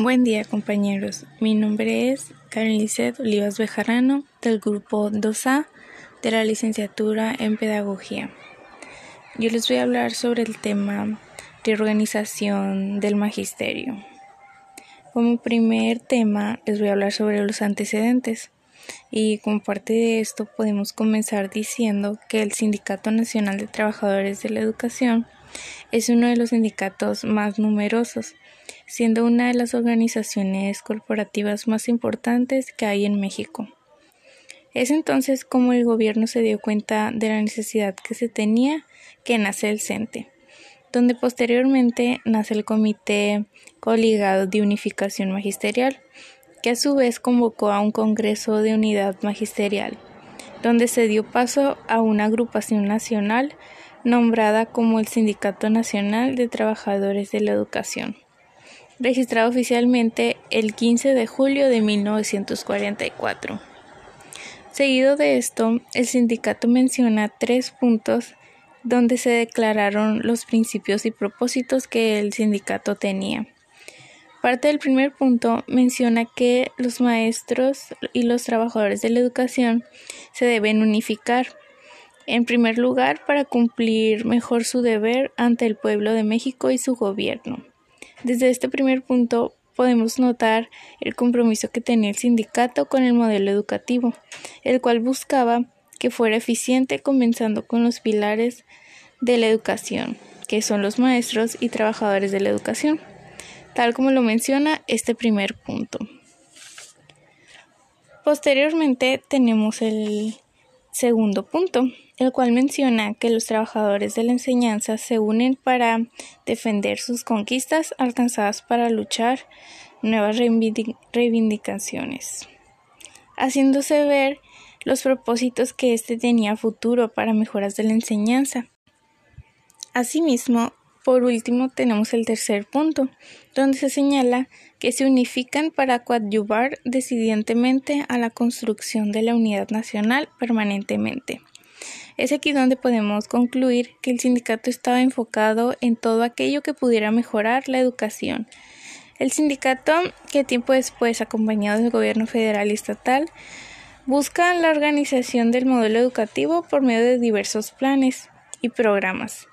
Buen día compañeros, mi nombre es Karen Lisset Olivas Bejarano del grupo 2A de la licenciatura en Pedagogía. Yo les voy a hablar sobre el tema de organización del magisterio. Como primer tema les voy a hablar sobre los antecedentes y como parte de esto podemos comenzar diciendo que el Sindicato Nacional de Trabajadores de la Educación es uno de los sindicatos más numerosos, siendo una de las organizaciones corporativas más importantes que hay en México. Es entonces como el gobierno se dio cuenta de la necesidad que se tenía que nace el CENTE, donde posteriormente nace el Comité Coligado de Unificación Magisterial, que a su vez convocó a un Congreso de Unidad Magisterial, donde se dio paso a una agrupación nacional nombrada como el Sindicato Nacional de Trabajadores de la Educación, registrado oficialmente el 15 de julio de 1944. Seguido de esto, el sindicato menciona tres puntos donde se declararon los principios y propósitos que el sindicato tenía. Parte del primer punto menciona que los maestros y los trabajadores de la educación se deben unificar en primer lugar, para cumplir mejor su deber ante el pueblo de México y su gobierno. Desde este primer punto podemos notar el compromiso que tenía el sindicato con el modelo educativo, el cual buscaba que fuera eficiente comenzando con los pilares de la educación, que son los maestros y trabajadores de la educación, tal como lo menciona este primer punto. Posteriormente tenemos el segundo punto, el cual menciona que los trabajadores de la enseñanza se unen para defender sus conquistas alcanzadas para luchar nuevas reivindicaciones, haciéndose ver los propósitos que éste tenía futuro para mejoras de la enseñanza. Asimismo, por último, tenemos el tercer punto, donde se señala que se unifican para coadyuvar decidientemente a la construcción de la unidad nacional permanentemente. Es aquí donde podemos concluir que el sindicato estaba enfocado en todo aquello que pudiera mejorar la educación. El sindicato, que tiempo después, acompañado del gobierno federal y estatal, busca la organización del modelo educativo por medio de diversos planes y programas,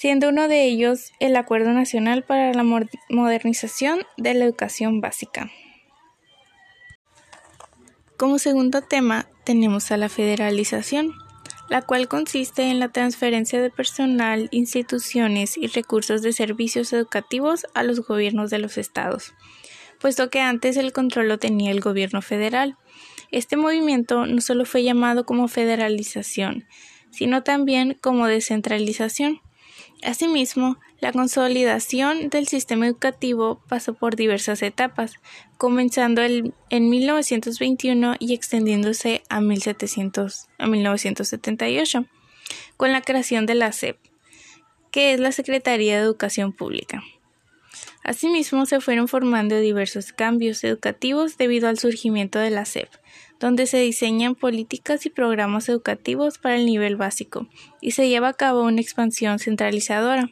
siendo uno de ellos el Acuerdo Nacional para la Modernización de la Educación Básica. Como segundo tema tenemos a la federalización la cual consiste en la transferencia de personal, instituciones y recursos de servicios educativos a los gobiernos de los estados, puesto que antes el control lo tenía el gobierno federal. Este movimiento no solo fue llamado como federalización, sino también como descentralización. Asimismo, la consolidación del sistema educativo pasó por diversas etapas, comenzando en 1921 y extendiéndose a, 1700, a 1978, con la creación de la SEP, que es la Secretaría de Educación Pública. Asimismo, se fueron formando diversos cambios educativos debido al surgimiento de la SEP, donde se diseñan políticas y programas educativos para el nivel básico y se lleva a cabo una expansión centralizadora,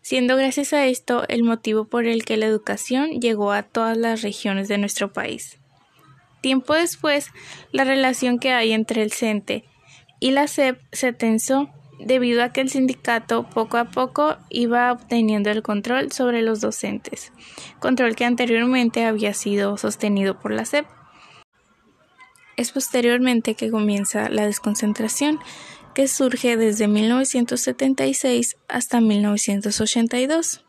siendo gracias a esto el motivo por el que la educación llegó a todas las regiones de nuestro país. Tiempo después, la relación que hay entre el CENTE y la SEP se tensó debido a que el sindicato poco a poco iba obteniendo el control sobre los docentes, control que anteriormente había sido sostenido por la SEP. Es posteriormente que comienza la desconcentración, que surge desde 1976 hasta 1982,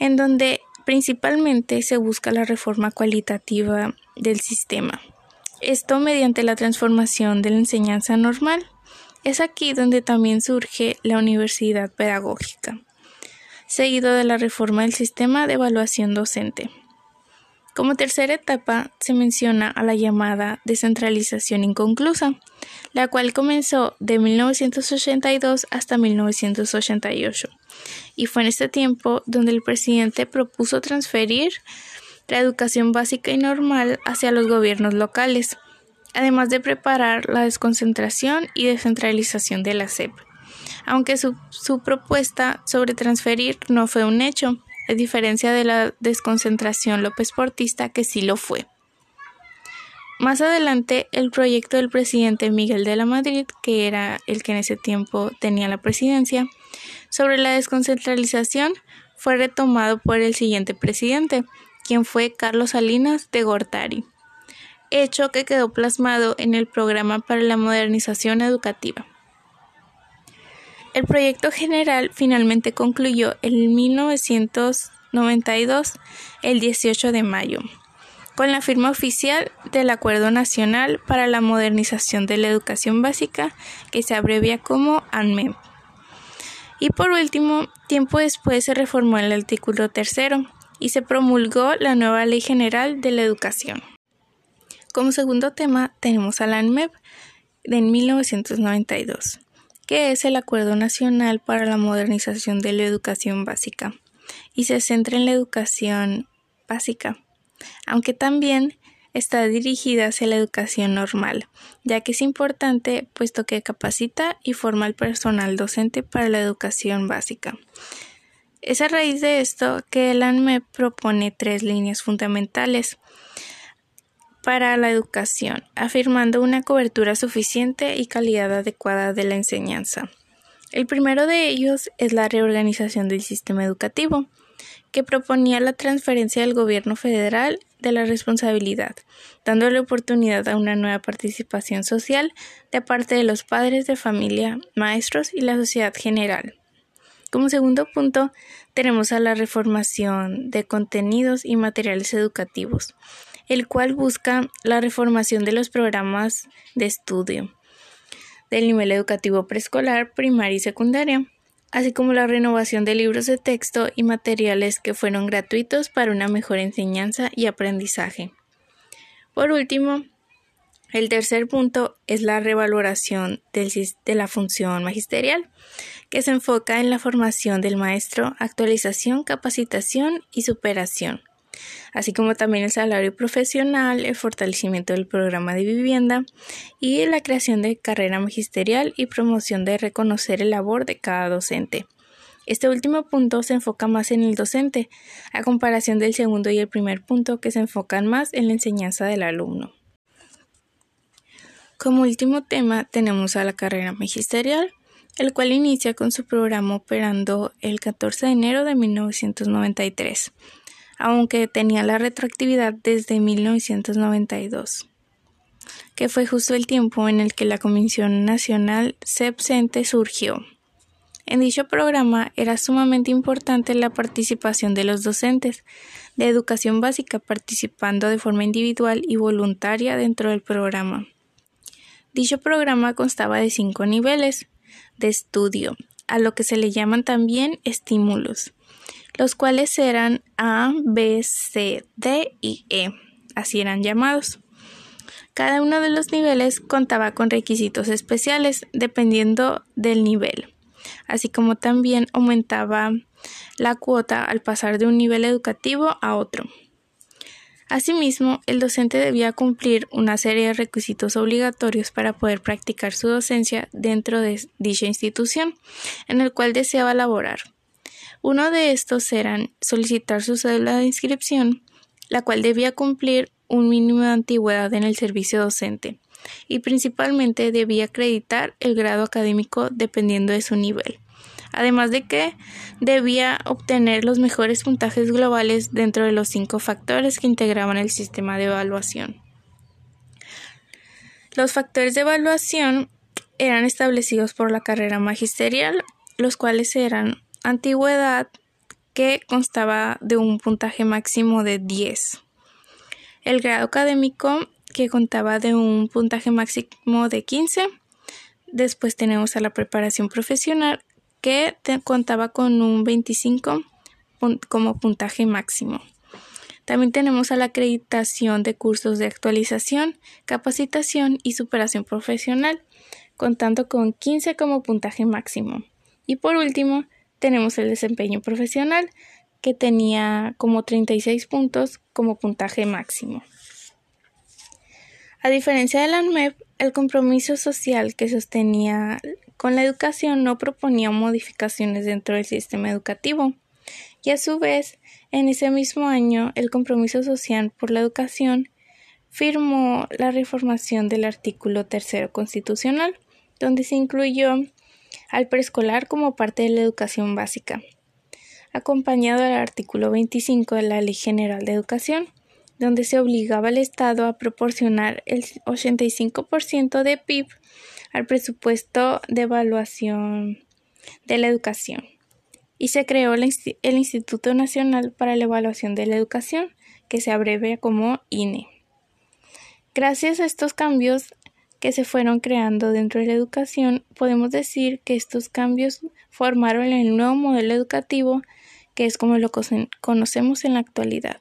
en donde principalmente se busca la reforma cualitativa del sistema. Esto mediante la transformación de la enseñanza normal. Es aquí donde también surge la universidad pedagógica, seguido de la reforma del sistema de evaluación docente. Como tercera etapa se menciona a la llamada descentralización inconclusa, la cual comenzó de 1982 hasta 1988, y fue en este tiempo donde el presidente propuso transferir la educación básica y normal hacia los gobiernos locales, además de preparar la desconcentración y descentralización de la SEP. Aunque su, su propuesta sobre transferir no fue un hecho, a diferencia de la desconcentración López Portista que sí lo fue. Más adelante, el proyecto del presidente Miguel de la Madrid, que era el que en ese tiempo tenía la presidencia, sobre la desconcentralización fue retomado por el siguiente presidente, quien fue Carlos Salinas de Gortari, hecho que quedó plasmado en el Programa para la Modernización Educativa. El proyecto general finalmente concluyó en 1992, el 18 de mayo, con la firma oficial del Acuerdo Nacional para la Modernización de la Educación Básica, que se abrevia como ANMEP. Y por último, tiempo después se reformó el artículo tercero y se promulgó la nueva Ley General de la Educación. Como segundo tema tenemos a la ANMEP de 1992 que es el Acuerdo Nacional para la Modernización de la Educación Básica, y se centra en la educación básica, aunque también está dirigida hacia la educación normal, ya que es importante puesto que capacita y forma al personal docente para la educación básica. Es a raíz de esto que el ANME propone tres líneas fundamentales para la educación, afirmando una cobertura suficiente y calidad adecuada de la enseñanza. El primero de ellos es la reorganización del sistema educativo, que proponía la transferencia del gobierno federal de la responsabilidad, dándole oportunidad a una nueva participación social de parte de los padres de familia, maestros y la sociedad general. Como segundo punto, tenemos a la reformación de contenidos y materiales educativos, el cual busca la reformación de los programas de estudio del nivel educativo preescolar, primaria y secundaria, así como la renovación de libros de texto y materiales que fueron gratuitos para una mejor enseñanza y aprendizaje. Por último, el tercer punto es la revaloración de la función magisterial, que se enfoca en la formación del maestro, actualización, capacitación y superación así como también el salario profesional, el fortalecimiento del programa de vivienda y la creación de carrera magisterial y promoción de reconocer el labor de cada docente. Este último punto se enfoca más en el docente, a comparación del segundo y el primer punto que se enfocan más en la enseñanza del alumno. Como último tema tenemos a la carrera magisterial, el cual inicia con su programa operando el 14 de enero de 1993 aunque tenía la retroactividad desde 1992, que fue justo el tiempo en el que la Comisión Nacional CEPCENTE surgió. En dicho programa era sumamente importante la participación de los docentes de educación básica participando de forma individual y voluntaria dentro del programa. Dicho programa constaba de cinco niveles de estudio, a lo que se le llaman también estímulos, los cuales eran A, B, C, D y E, así eran llamados. Cada uno de los niveles contaba con requisitos especiales dependiendo del nivel, así como también aumentaba la cuota al pasar de un nivel educativo a otro. Asimismo, el docente debía cumplir una serie de requisitos obligatorios para poder practicar su docencia dentro de dicha institución en el cual deseaba laborar. Uno de estos eran solicitar su cédula de inscripción, la cual debía cumplir un mínimo de antigüedad en el servicio docente y principalmente debía acreditar el grado académico dependiendo de su nivel. Además de que debía obtener los mejores puntajes globales dentro de los cinco factores que integraban el sistema de evaluación. Los factores de evaluación eran establecidos por la carrera magisterial, los cuales eran antigüedad que constaba de un puntaje máximo de 10. El grado académico que contaba de un puntaje máximo de 15. Después tenemos a la preparación profesional que contaba con un 25 como puntaje máximo. También tenemos a la acreditación de cursos de actualización, capacitación y superación profesional, contando con 15 como puntaje máximo. Y por último, tenemos el desempeño profesional, que tenía como 36 puntos como puntaje máximo. A diferencia del ANMEP, el compromiso social que sostenía con la educación no proponía modificaciones dentro del sistema educativo, y a su vez, en ese mismo año, el Compromiso Social por la Educación firmó la reformación del artículo tercero constitucional, donde se incluyó al preescolar como parte de la educación básica, acompañado del artículo 25 de la Ley General de Educación, donde se obligaba al Estado a proporcionar el 85% de PIB al presupuesto de evaluación de la educación. Y se creó el, Instituto Nacional para la Evaluación de la Educación, que se abrevia como INE. Gracias a estos cambios que se fueron creando dentro de la educación, podemos decir que estos cambios formaron el nuevo modelo educativo que es como lo conocemos en la actualidad.